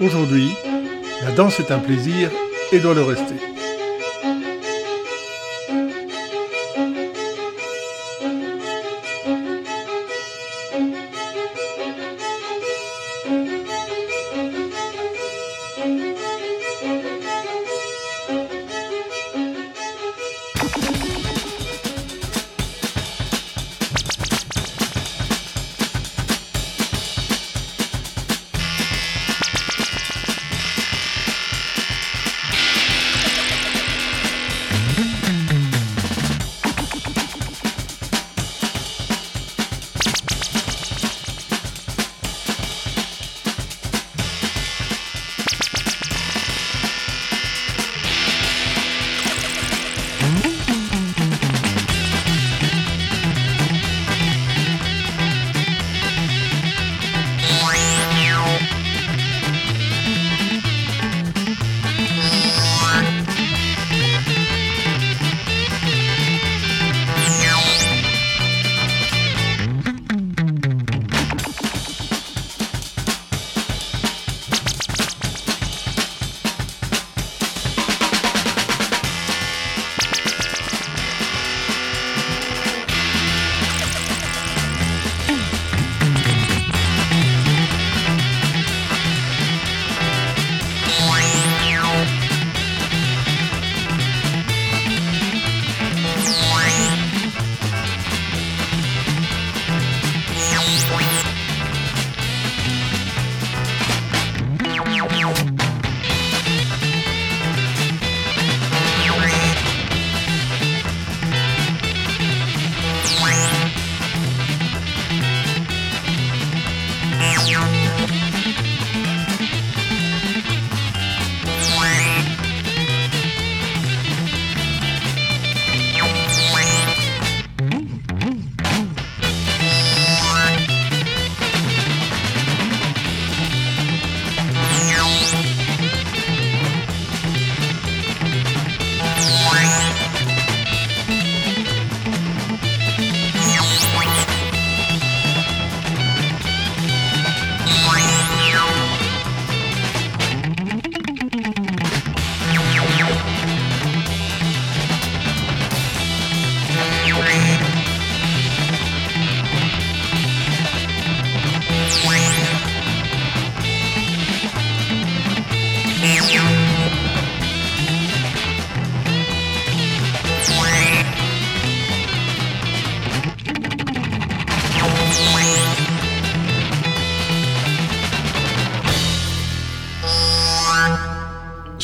Aujourd'hui, la danse est un plaisir et doit le rester.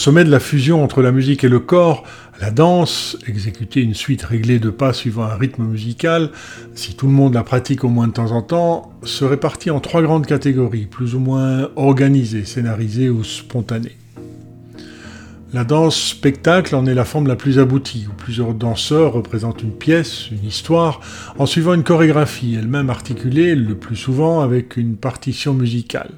Sommet de la fusion entre la musique et le corps, la danse, exécuter une suite réglée de pas suivant un rythme musical, si tout le monde la pratique au moins de temps en temps, se répartit en trois grandes catégories, plus ou moins organisées, scénarisées ou spontanées. La danse spectacle en est la forme la plus aboutie, où plusieurs danseurs représentent une pièce, une histoire, en suivant une chorégraphie, elle-même articulée le plus souvent avec une partition musicale.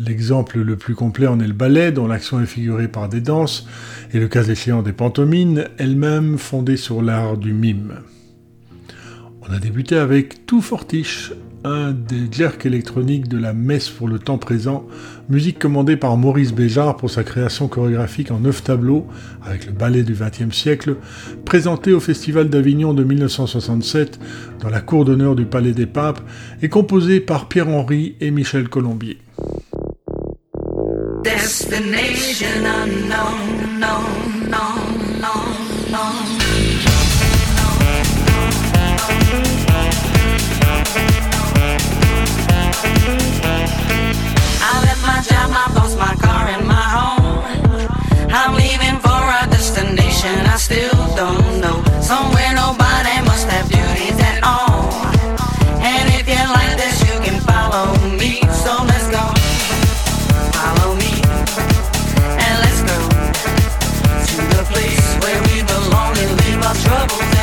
L'exemple le plus complet en est le ballet, dont l'action est figurée par des danses, et le cas échéant des pantomimes, elles-mêmes fondées sur l'art du mime. On a débuté avec Tout Fortiche, un des jerks électroniques de la messe pour le temps présent, musique commandée par Maurice Béjart pour sa création chorégraphique en neuf tableaux, avec le ballet du XXe siècle, présenté au Festival d'Avignon de 1967 dans la cour d'honneur du Palais des Papes, et composé par Pierre-Henri et Michel Colombier. Destination unknown, known, known, known. I left my job, my boss, my car, and my home. I'm leaving for a destination I still don't trouble.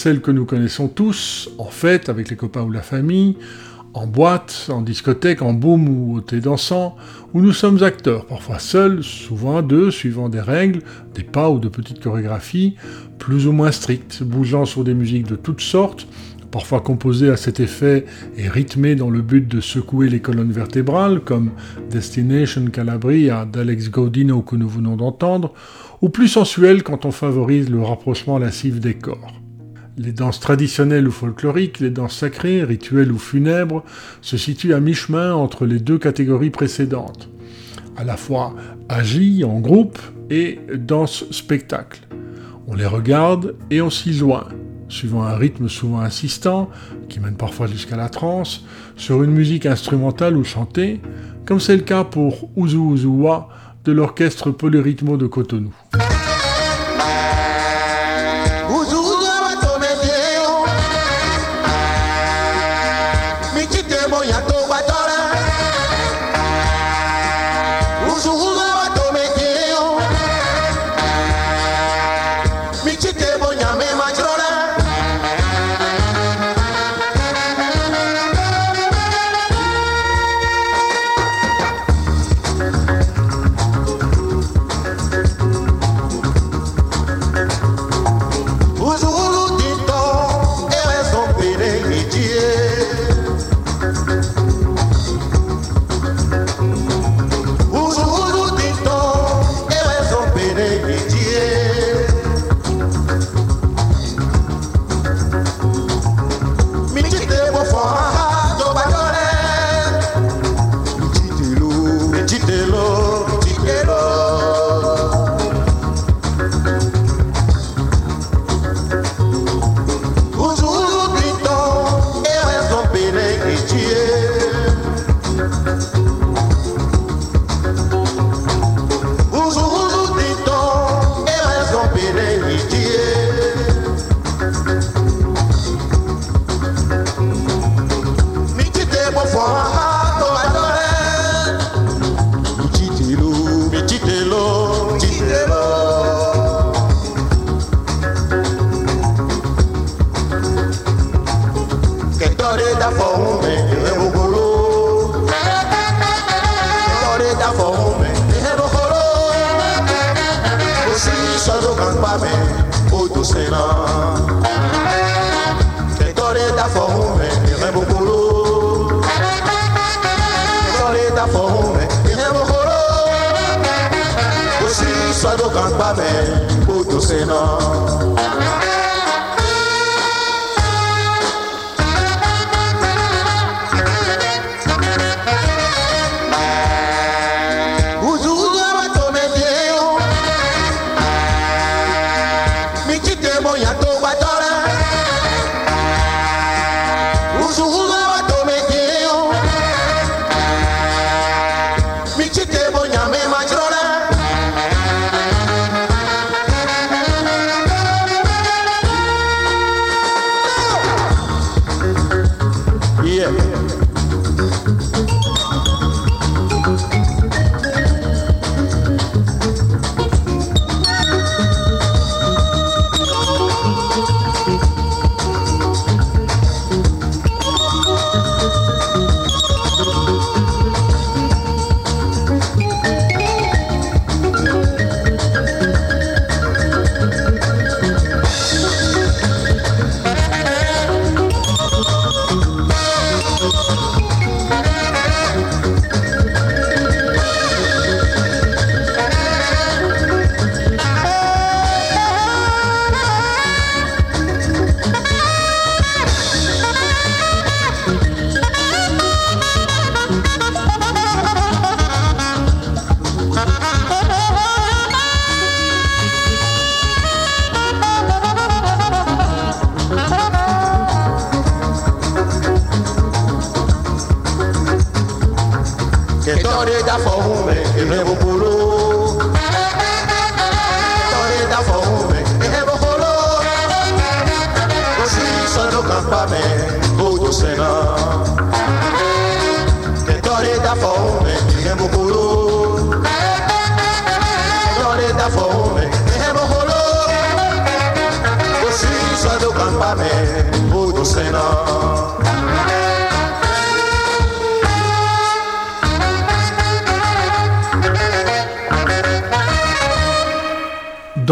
Agit est celle que nous connaissons tous, en fête, avec les copains ou la famille, en boîte, en discothèque, en boom ou au thé dansant, où nous sommes acteurs, parfois seuls, souvent deux, suivant des règles, des pas ou de petites chorégraphies, plus ou moins strictes, bougeant sur des musiques de toutes sortes, parfois composées à cet effet et rythmées dans le but de secouer les colonnes vertébrales, comme Destination Calabria d'Alex Gaudino que nous venons d'entendre, ou plus sensuelles quand on favorise le rapprochement lascif des corps. Les danses traditionnelles ou folkloriques, les danses sacrées, rituelles ou funèbres, se situent à mi-chemin entre les deux catégories précédentes, à la fois agies en groupe et danse spectacle. On les regarde et on s'y joint, suivant un rythme souvent insistant, qui mène parfois jusqu'à la transe, sur une musique instrumentale ou chantée, comme c'est le cas pour Uzu Uzuwa de l'orchestre Polyrythmo de Cotonou.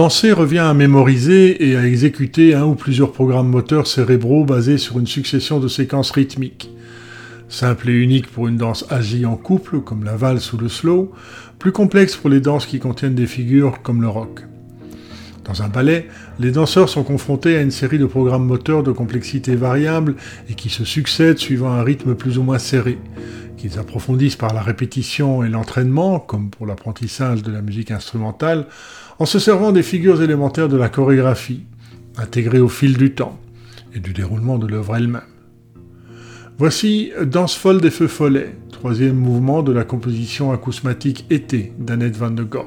Revient à mémoriser et à exécuter un ou plusieurs programmes moteurs cérébraux basés sur une succession de séquences rythmiques. Simple et unique pour une danse agie en couple, comme la valse ou le slow, plus complexe pour les danses qui contiennent des figures comme le rock. Dans un ballet, les danseurs sont confrontés à une série de programmes moteurs de complexité variable et qui se succèdent suivant un rythme plus ou moins serré, qu'ils approfondissent par la répétition et l'entraînement, comme pour l'apprentissage de la musique instrumentale, en se servant des figures élémentaires de la chorégraphie, intégrées au fil du temps et du déroulement de l'œuvre elle-même. Voici Danse folle des feux follets, troisième mouvement de la composition acousmatique Été d'Annette van de Gogh.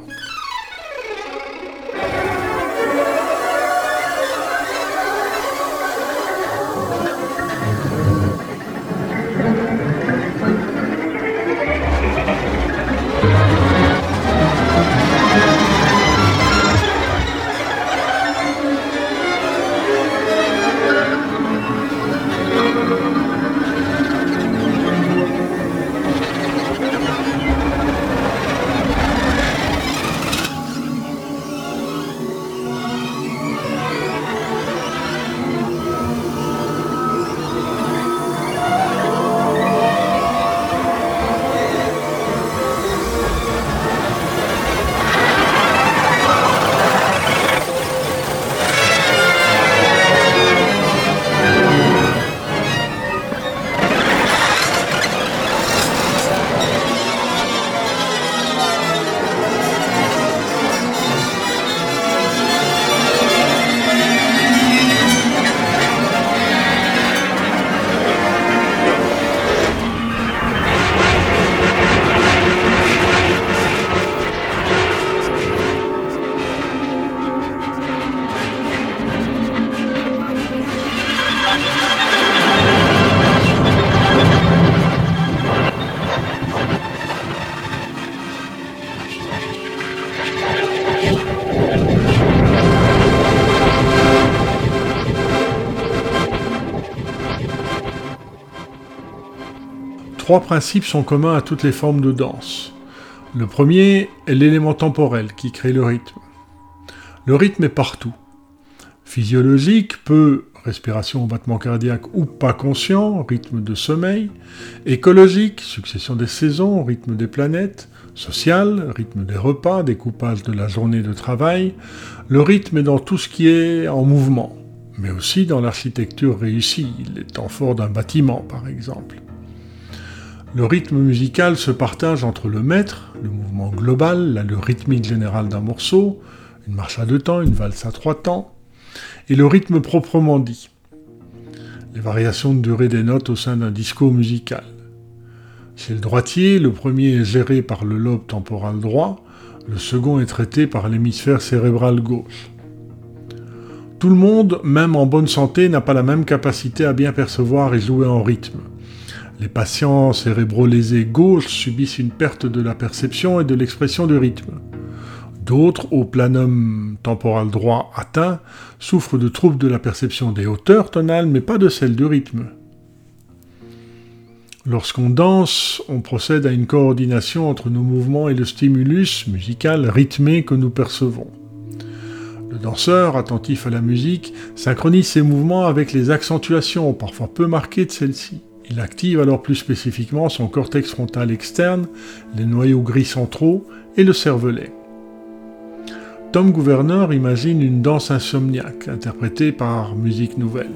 Trois principes sont communs à toutes les formes de danse. Le premier est l'élément temporel qui crée le rythme. Le rythme est partout. Physiologique, peu, respiration battement cardiaque ou pas conscient, rythme de sommeil. Écologique, succession des saisons, rythme des planètes. Social, rythme des repas, découpage de la journée de travail. Le rythme est dans tout ce qui est en mouvement, mais aussi dans l'architecture réussie, les temps forts d'un bâtiment par exemple. Le rythme musical se partage entre le maître, le mouvement global, le rythmique général d'un morceau, une marche à deux temps, une valse à trois temps, et le rythme proprement dit, les variations de durée des notes au sein d'un discours musical. Chez le droitier, le premier est géré par le lobe temporal droit, le second est traité par l'hémisphère cérébral gauche. Tout le monde, même en bonne santé, n'a pas la même capacité à bien percevoir et jouer en rythme. Les patients cérébro-lésés gauche subissent une perte de la perception et de l'expression du rythme. D'autres, au planum temporal droit atteint, souffrent de troubles de la perception des hauteurs tonales, mais pas de celle du rythme. Lorsqu'on danse, on procède à une coordination entre nos mouvements et le stimulus musical rythmé que nous percevons. Le danseur, attentif à la musique, synchronise ses mouvements avec les accentuations, parfois peu marquées de celle-ci. Il active alors plus spécifiquement son cortex frontal externe, les noyaux gris centraux et le cervelet. Tom Gouverneur imagine une danse insomniaque interprétée par Musique Nouvelle.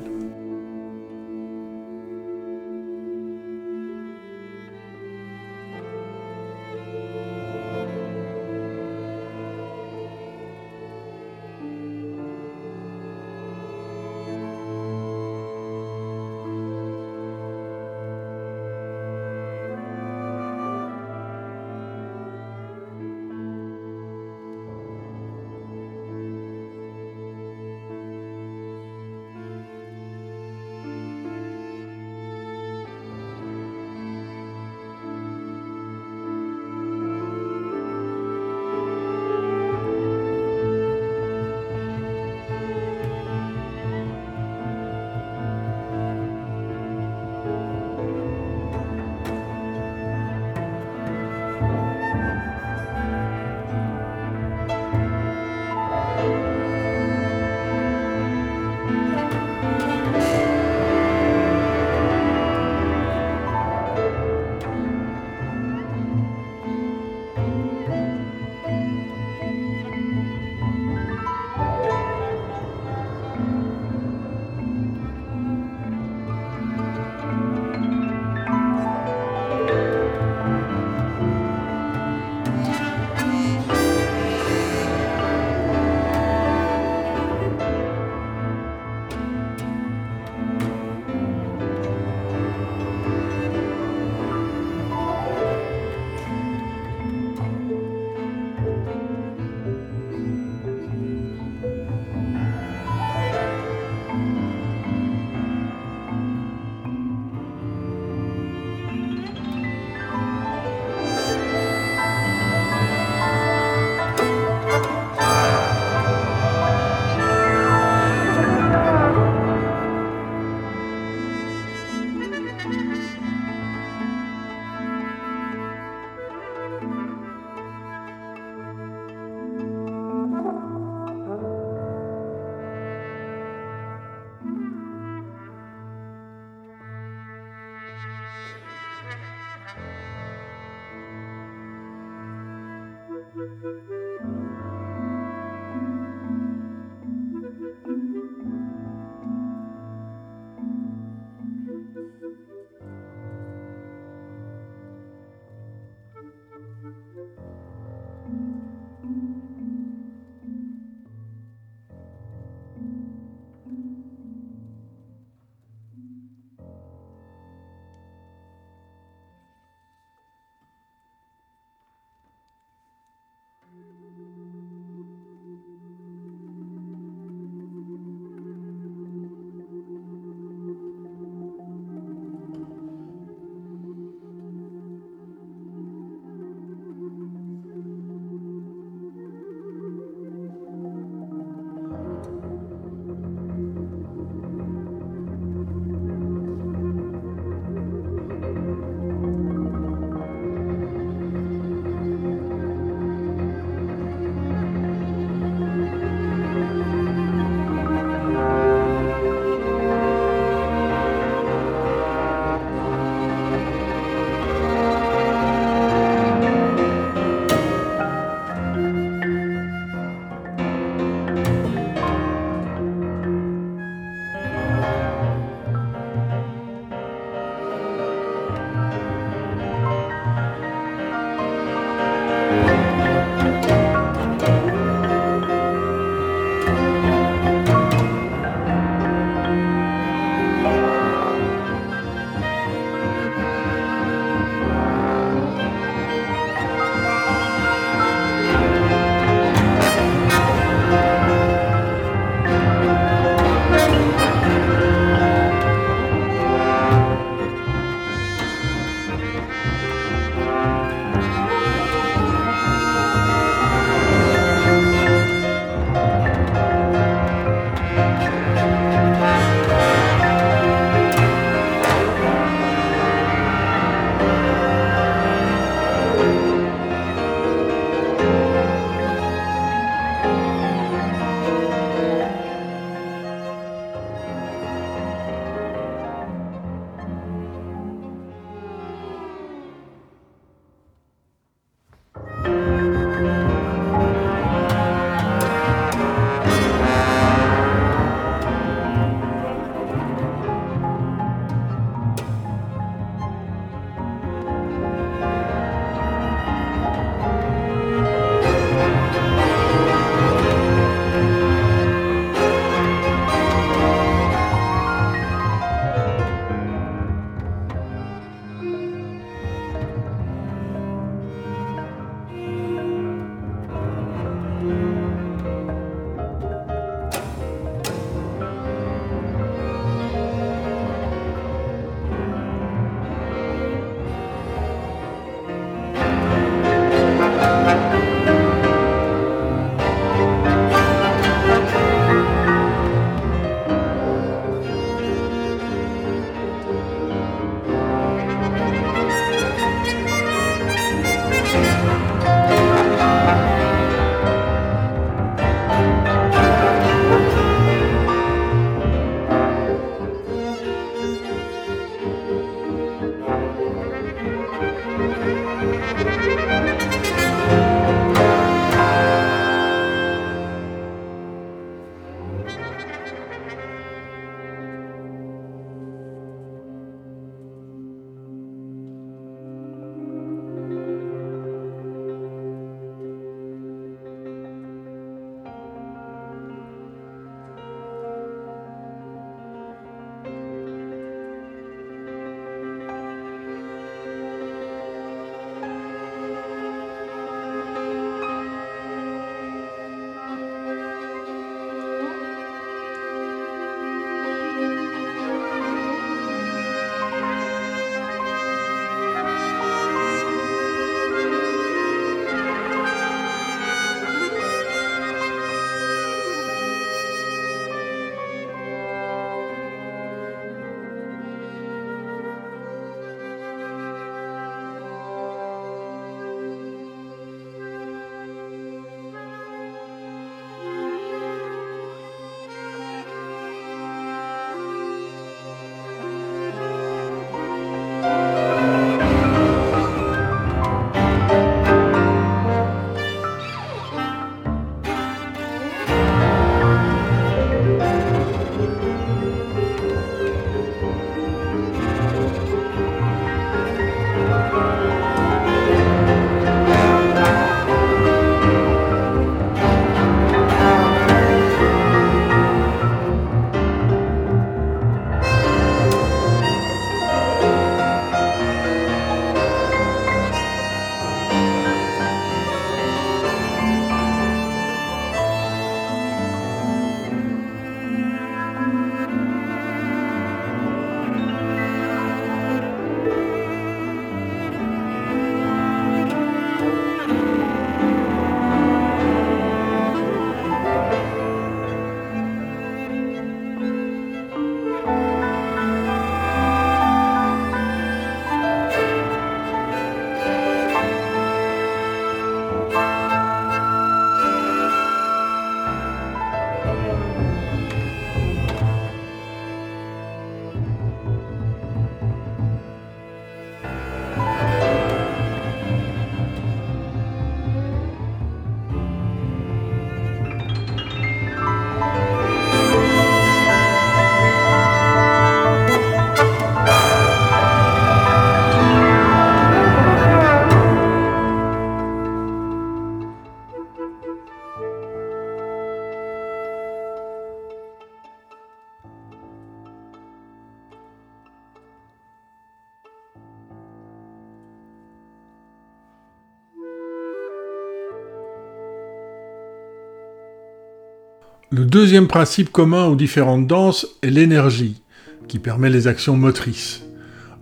Deuxième principe commun aux différentes danses est l'énergie, qui permet les actions motrices.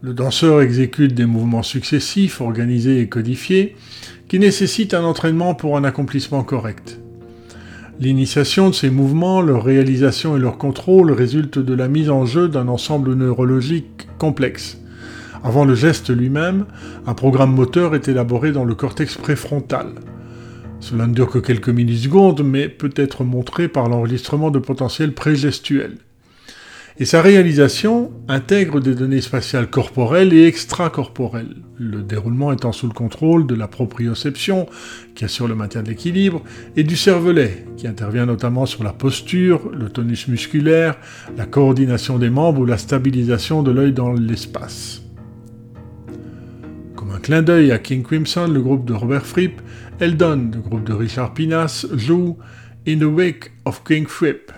Le danseur exécute des mouvements successifs, organisés et codifiés, qui nécessitent un entraînement pour un accomplissement correct. L'initiation de ces mouvements, leur réalisation et leur contrôle résultent de la mise en jeu d'un ensemble neurologique complexe. Avant le geste lui-même, un programme moteur est élaboré dans le cortex préfrontal. Cela ne dure que quelques millisecondes, mais peut être montré par l'enregistrement de potentiels prégestuels et sa réalisation intègre des données spatiales corporelles et extracorporelles, le déroulement étant sous le contrôle de la proprioception, qui assure le maintien de l'équilibre, et du cervelet, qui intervient notamment sur la posture, le tonus musculaire, la coordination des membres ou la stabilisation de l'œil dans l'espace. Comme un clin d'œil à King Crimson, le groupe de Robert Fripp, Eldon, le groupe de Richard Pinas, joue In the Wake of King Fripp.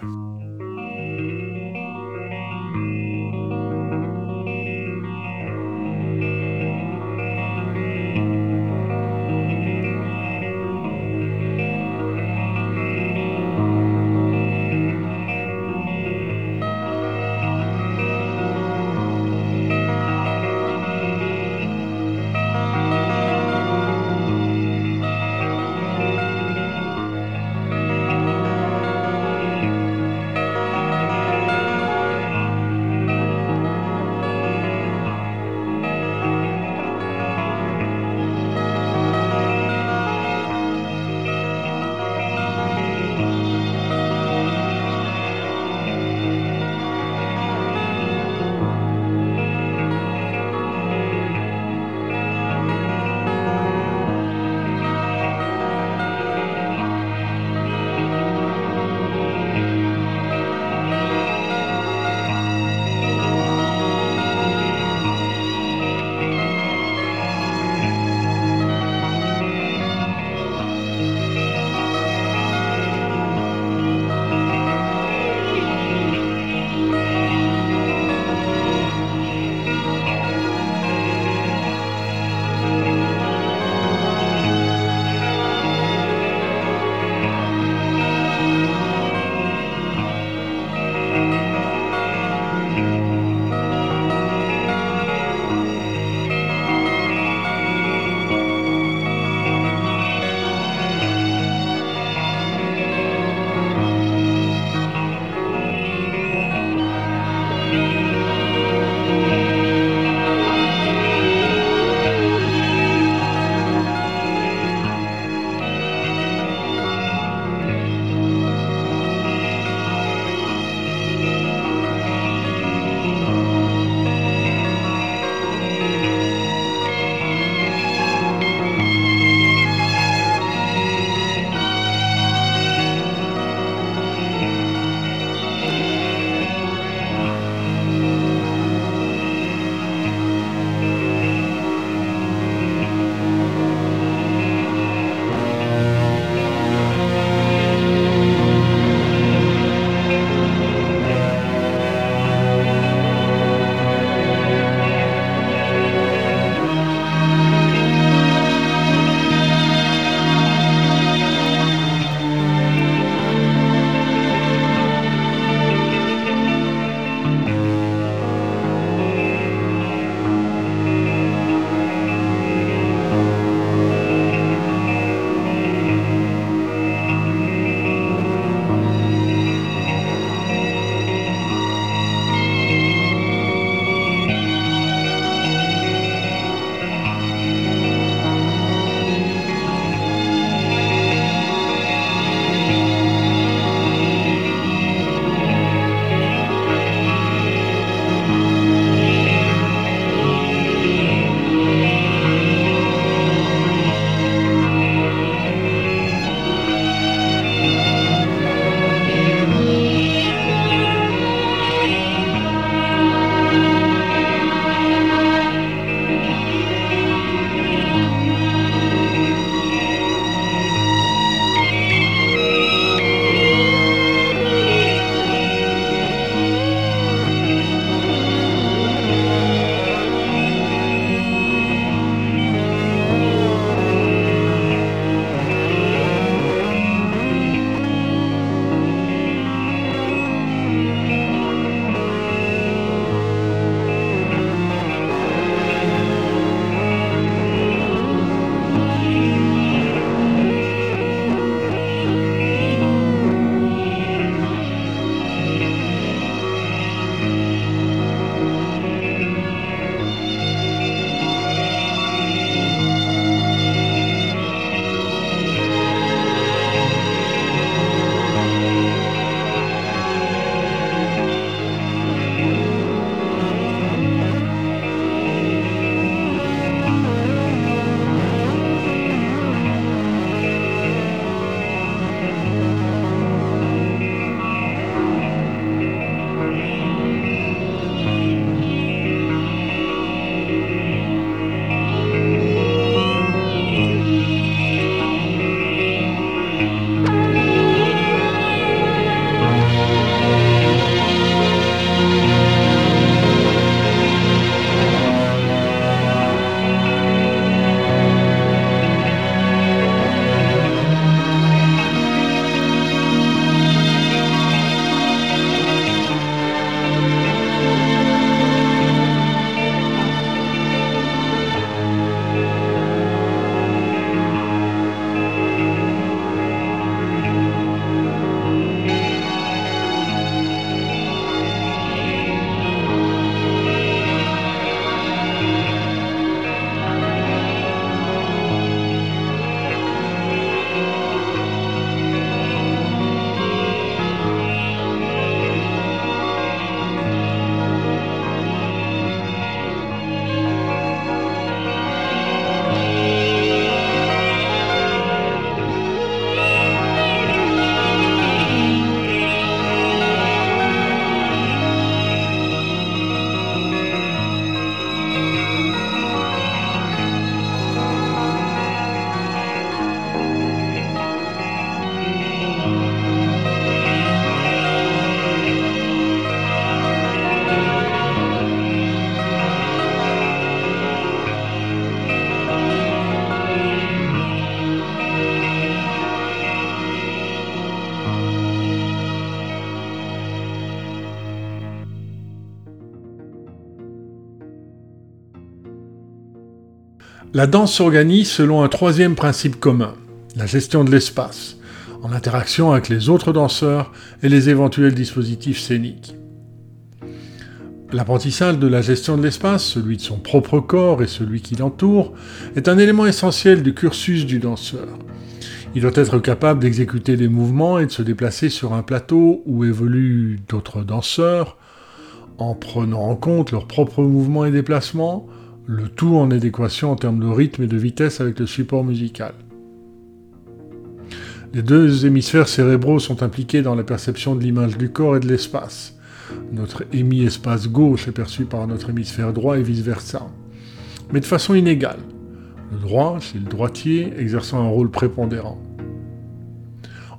La danse s'organise selon un troisième principe commun, la gestion de l'espace, en interaction avec les autres danseurs et les éventuels dispositifs scéniques. L'apprentissage de la gestion de l'espace, celui de son propre corps et celui qui l'entoure, est un élément essentiel du cursus du danseur. Il doit être capable d'exécuter des mouvements et de se déplacer sur un plateau où évoluent d'autres danseurs, en prenant en compte leurs propres mouvements et déplacements, le tout en adéquation en termes de rythme et de vitesse avec le support musical. Les deux hémisphères cérébraux sont impliqués dans la perception de l'image du corps et de l'espace. Notre hémi-espace gauche est perçu par notre hémisphère droit et vice-versa. Mais de façon inégale. Le droit, c'est le droitier, exerçant un rôle prépondérant.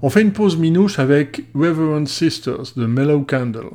On fait une pause minouche avec Reverend Sisters de Mellow Candle.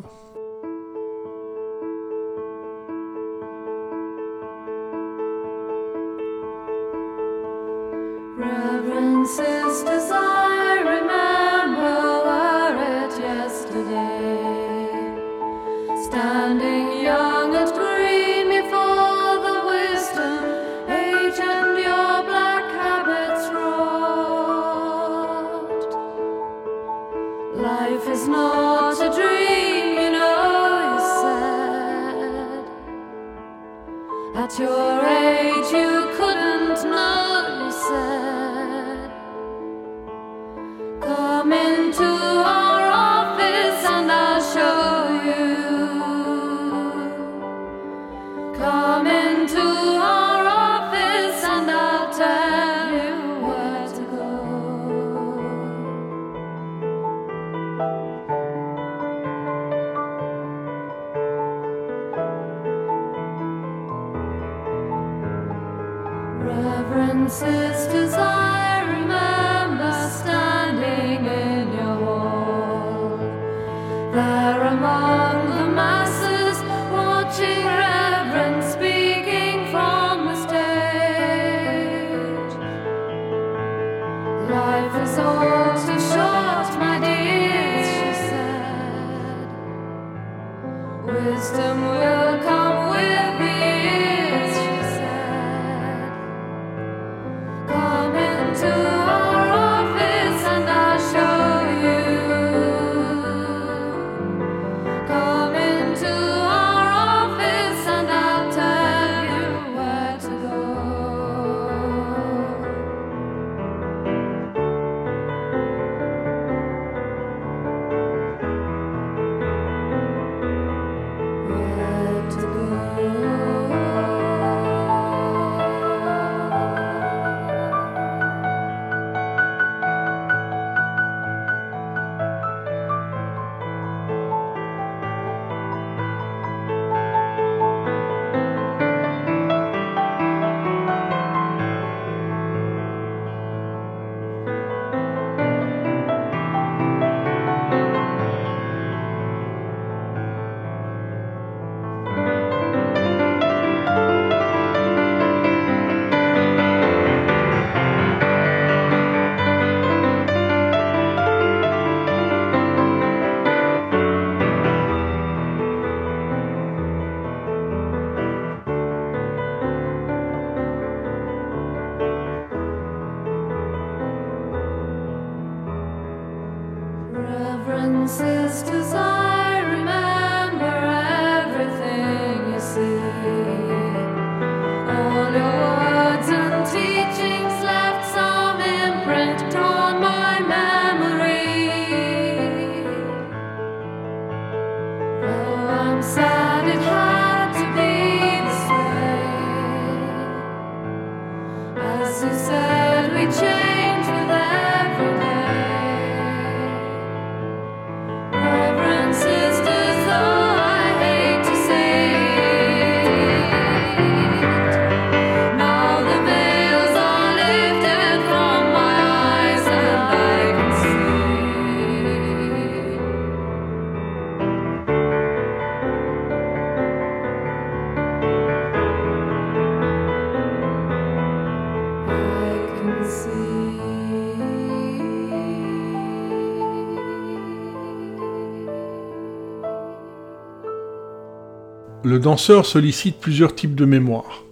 Danseur sollicite plusieurs types de mémoire.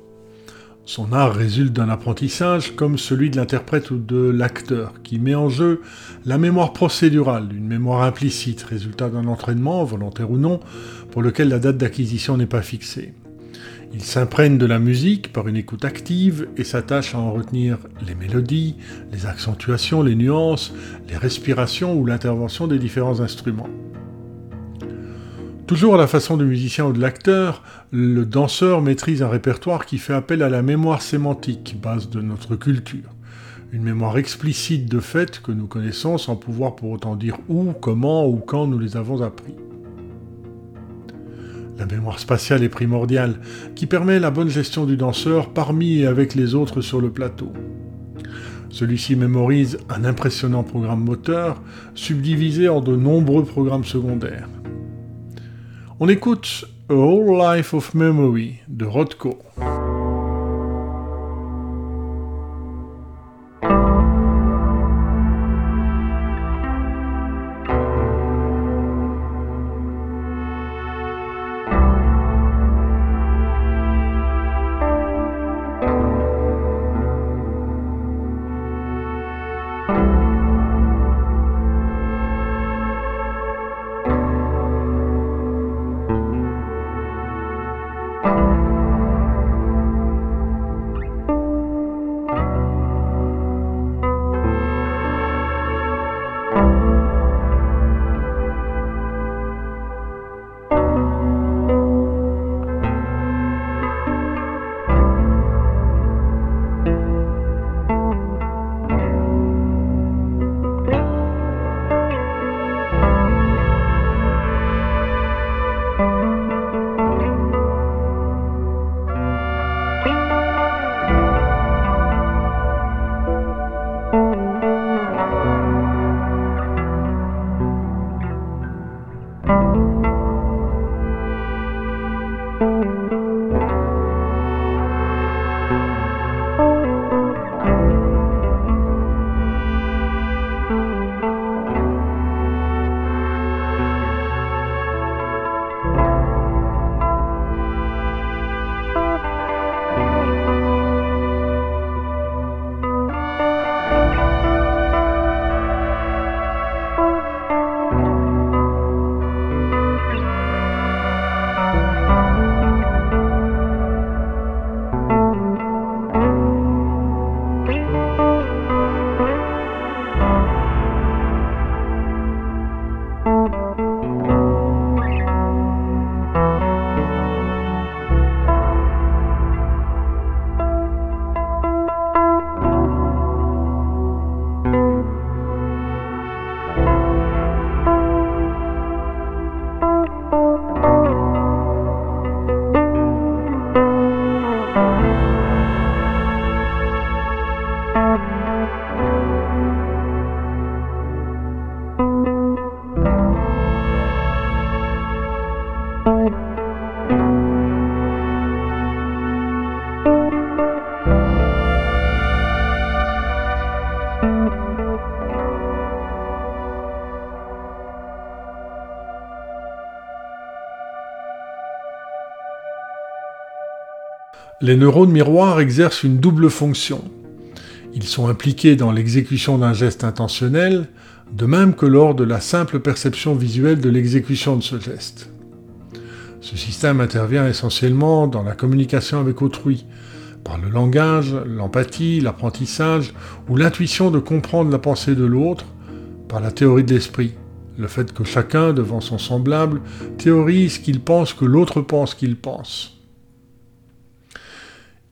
Son art résulte d'un apprentissage comme celui de l'interprète ou de l'acteur, qui met en jeu la mémoire procédurale, une mémoire implicite, résultat d'un entraînement, volontaire ou non, pour lequel la date d'acquisition n'est pas fixée. Il s'imprègne de la musique par une écoute active et s'attache à en retenir les mélodies, les accentuations, les nuances, les respirations ou l'intervention des différents instruments. Toujours à la façon du musicien ou de l'acteur, le danseur maîtrise un répertoire qui fait appel à la mémoire sémantique, base de notre culture. Une mémoire explicite de faits que nous connaissons sans pouvoir pour autant dire où, comment ou quand nous les avons appris. La mémoire spatiale est primordiale, qui permet la bonne gestion du danseur parmi et avec les autres sur le plateau. Celui-ci mémorise un impressionnant programme moteur, subdivisé en de nombreux programmes secondaires. On écoute A Whole Life of Memory de Rothko. Les neurones miroirs exercent une double fonction. Ils sont impliqués dans l'exécution d'un geste intentionnel, de même que lors de la simple perception visuelle de l'exécution de ce geste. Ce système intervient essentiellement dans la communication avec autrui, par le langage, l'empathie, l'apprentissage ou l'intuition de comprendre la pensée de l'autre, par la théorie de l'esprit, le fait que chacun, devant son semblable, théorise qu'il pense que l'autre pense qu'il pense.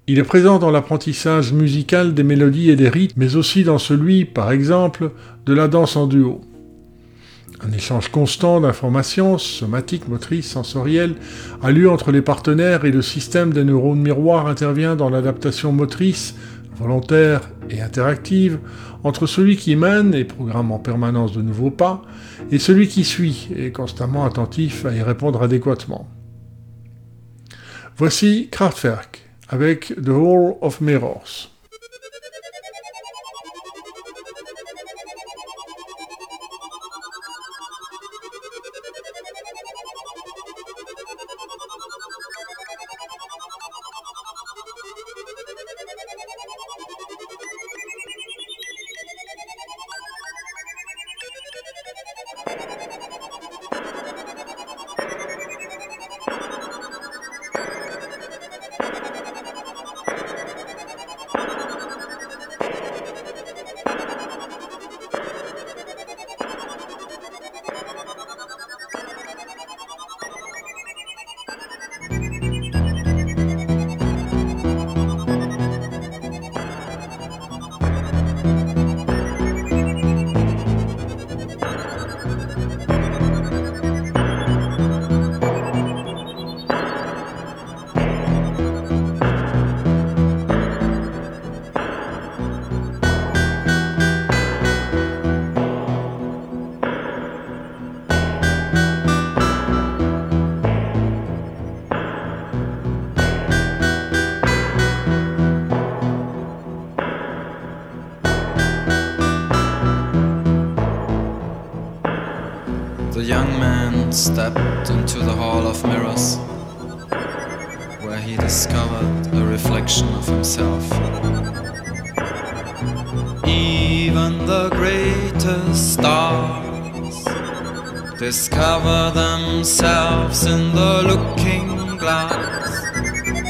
Il est présent dans l'apprentissage musical des mélodies et des rythmes, mais aussi dans celui, par exemple, de la danse en duo. Un échange constant d'informations, somatiques, motrices, sensorielles, a lieu entre les partenaires et le système des neurones miroirs intervient dans l'adaptation motrice, volontaire et interactive, entre celui qui mène et programme en permanence de nouveaux pas, et celui qui suit et constamment attentif à y répondre adéquatement. Voici Kraftwerk avec The Hall of Mirrors.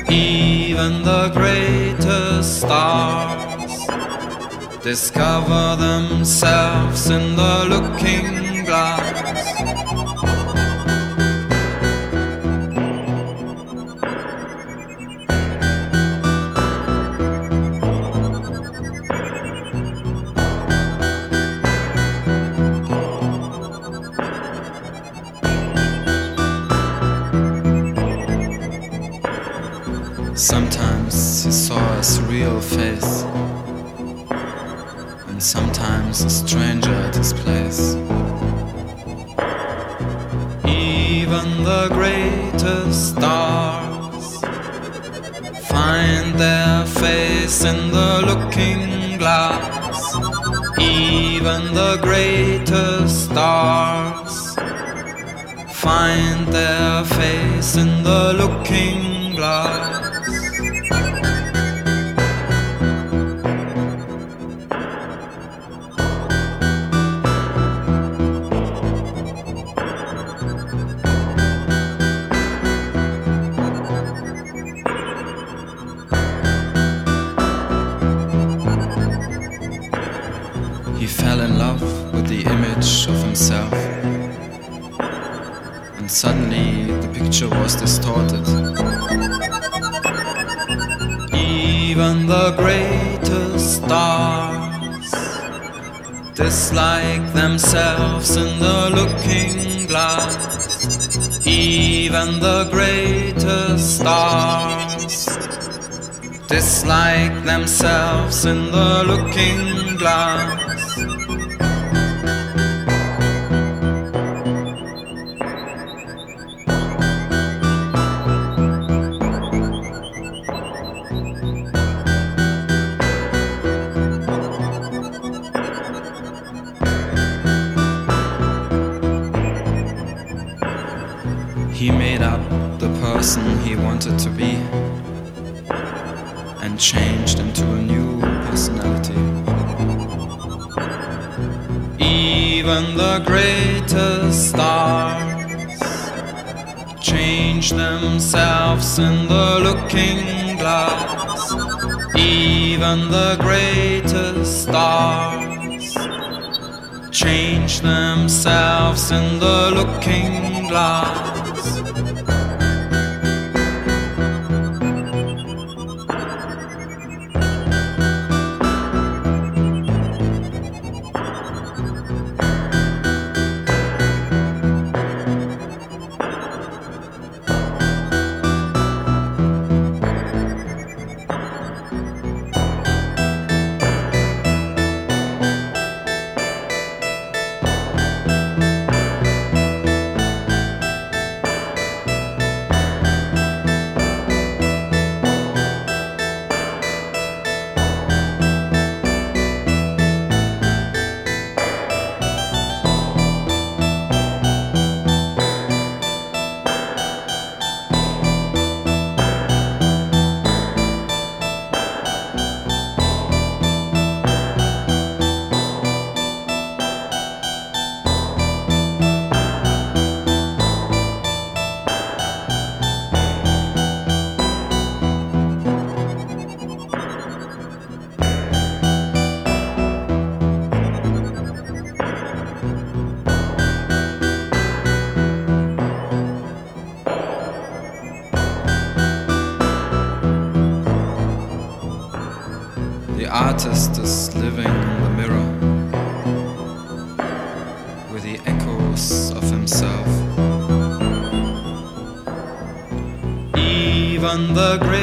Even the greatest stars discover themselves in the looking glass. themselves in the looking glass. He made up the person he wanted to be. Even the greatest stars change themselves in the looking glass. Even the greatest stars change themselves in the looking glass. living in the mirror with the echoes of himself. Even the great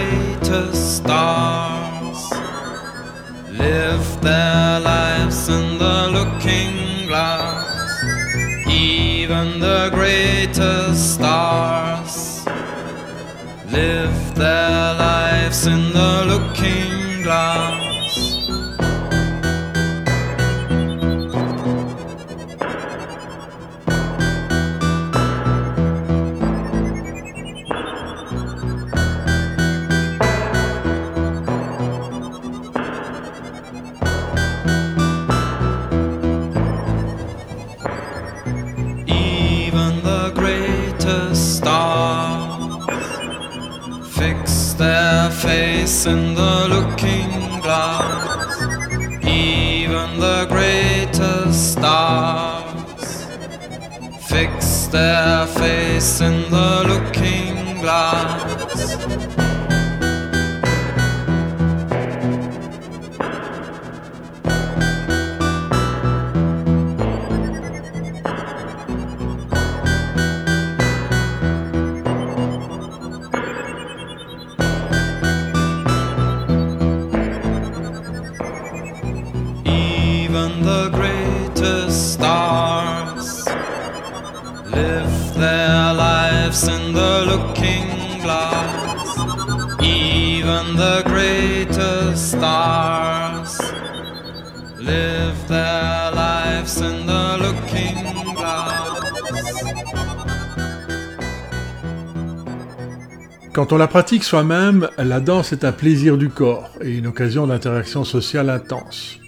Quand on la pratique soi-même, la danse est un plaisir du corps et une occasion d'interaction sociale intense.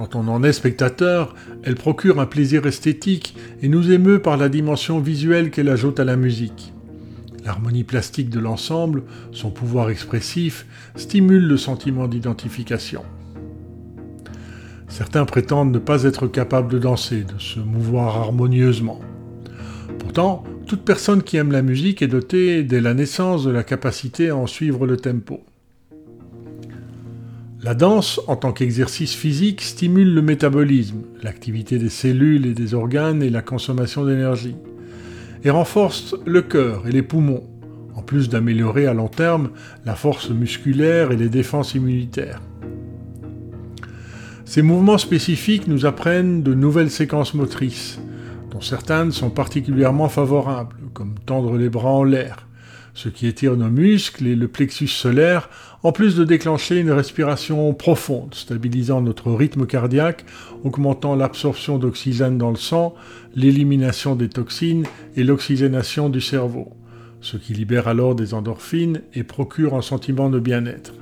Quand on en est spectateur, elle procure un plaisir esthétique et nous émeut par la dimension visuelle qu'elle ajoute à la musique. L'harmonie plastique de l'ensemble, son pouvoir expressif, stimule le sentiment d'identification. Certains prétendent ne pas être capables de danser, de se mouvoir harmonieusement. Pourtant, toute personne qui aime la musique est dotée dès la naissance de la capacité à en suivre le tempo. La danse, en tant qu'exercice physique, stimule le métabolisme, l'activité des cellules et des organes et la consommation d'énergie, et renforce le cœur et les poumons, en plus d'améliorer à long terme la force musculaire et les défenses immunitaires. Ces mouvements spécifiques nous apprennent de nouvelles séquences motrices, dont certaines sont particulièrement favorables, comme tendre les bras en l'air, ce qui étire nos muscles et le plexus solaire, en plus de déclencher une respiration profonde, stabilisant notre rythme cardiaque, augmentant l'absorption d'oxygène dans le sang, l'élimination des toxines et l'oxygénation du cerveau, ce qui libère alors des endorphines et procure un sentiment de bien-être.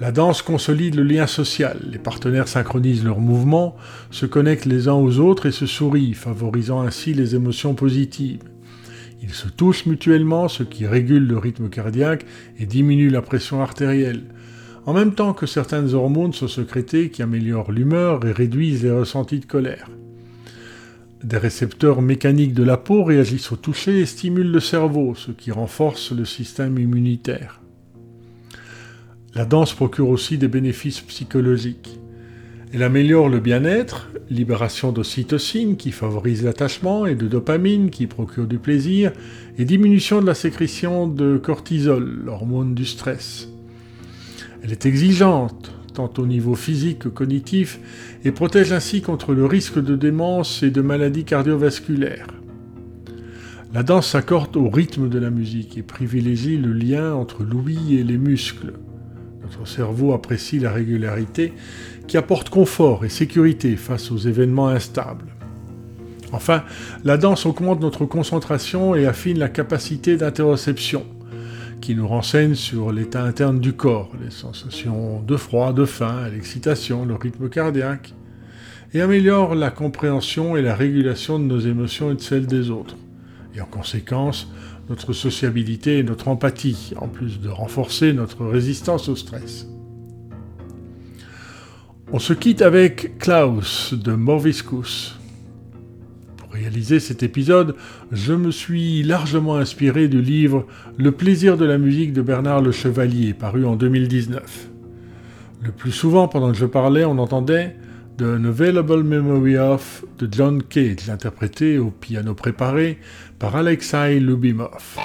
La danse consolide le lien social, les partenaires synchronisent leurs mouvements, se connectent les uns aux autres et se sourient, favorisant ainsi les émotions positives. Ils se touchent mutuellement, ce qui régule le rythme cardiaque et diminue la pression artérielle, en même temps que certaines hormones sont sécrétées qui améliorent l'humeur et réduisent les ressentis de colère. Des récepteurs mécaniques de la peau réagissent au toucher et stimulent le cerveau, ce qui renforce le système immunitaire. La danse procure aussi des bénéfices psychologiques. Elle améliore le bien-être, libération d'ocytocine qui favorise l'attachement et de dopamine qui procure du plaisir, et diminution de la sécrétion de cortisol, l'hormone du stress. Elle est exigeante, tant au niveau physique que cognitif, et protège ainsi contre le risque de démence et de maladies cardiovasculaires. La danse s'accorde au rythme de la musique et privilégie le lien entre l'ouïe et les muscles. Notre cerveau apprécie la régularité qui apporte confort et sécurité face aux événements instables. Enfin, la danse augmente notre concentration et affine la capacité d'interoception, qui nous renseigne sur l'état interne du corps, les sensations de froid, de faim, l'excitation, le rythme cardiaque, et améliore la compréhension et la régulation de nos émotions et de celles des autres, et en conséquence notre sociabilité et notre empathie, en plus de renforcer notre résistance au stress. On se quitte avec Klaus de Morviscus. Pour réaliser cet épisode, je me suis largement inspiré du livre Le plaisir de la musique de Bernard Le Chevalier, paru en 2019. Le plus souvent, pendant que je parlais, on entendait The Unavailable Memory of de John Cage, interprété au piano préparé par Alexei Lubimov.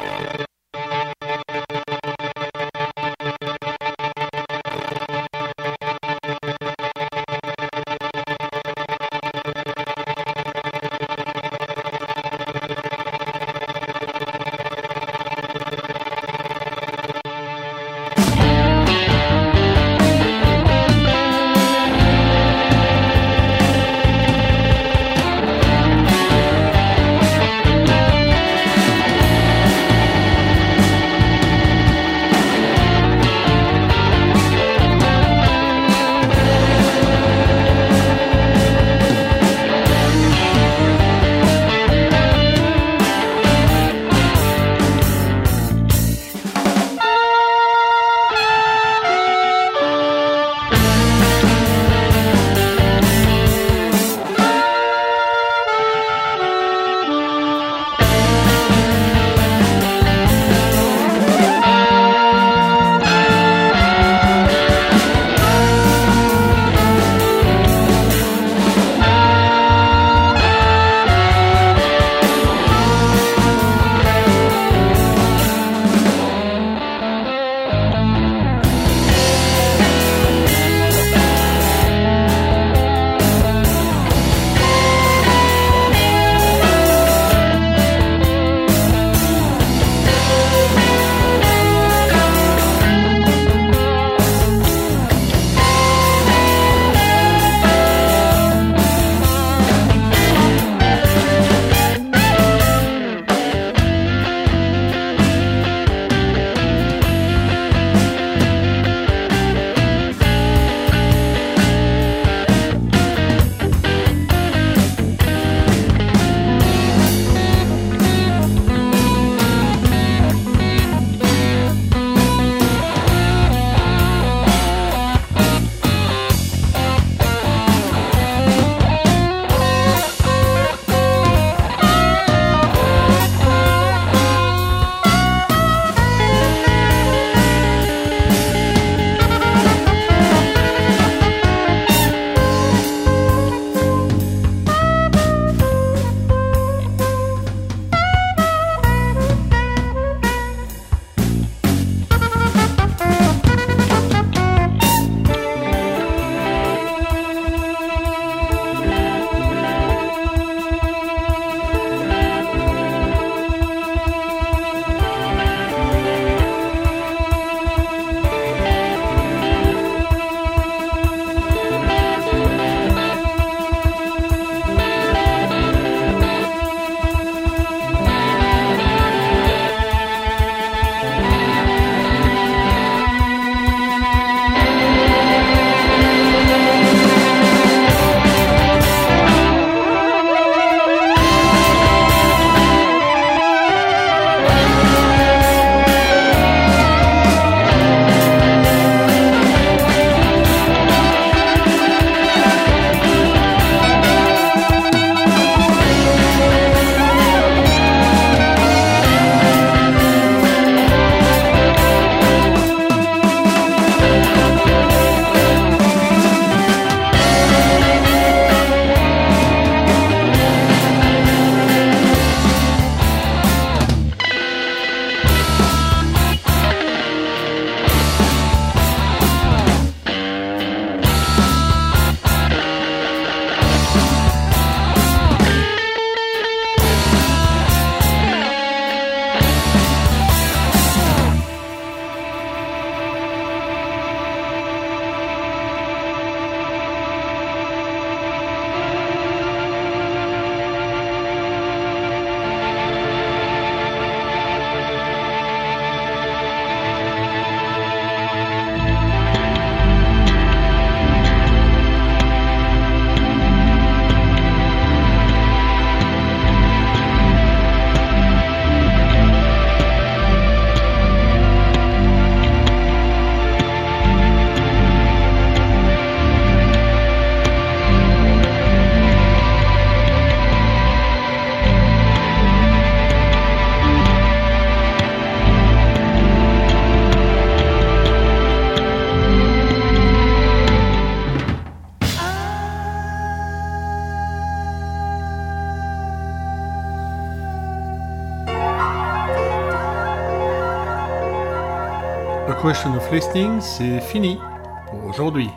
Of Listening, c'est fini pour aujourd'hui.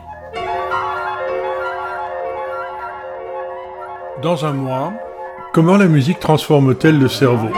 Dans un mois, comment la musique transforme-t-elle le cerveau?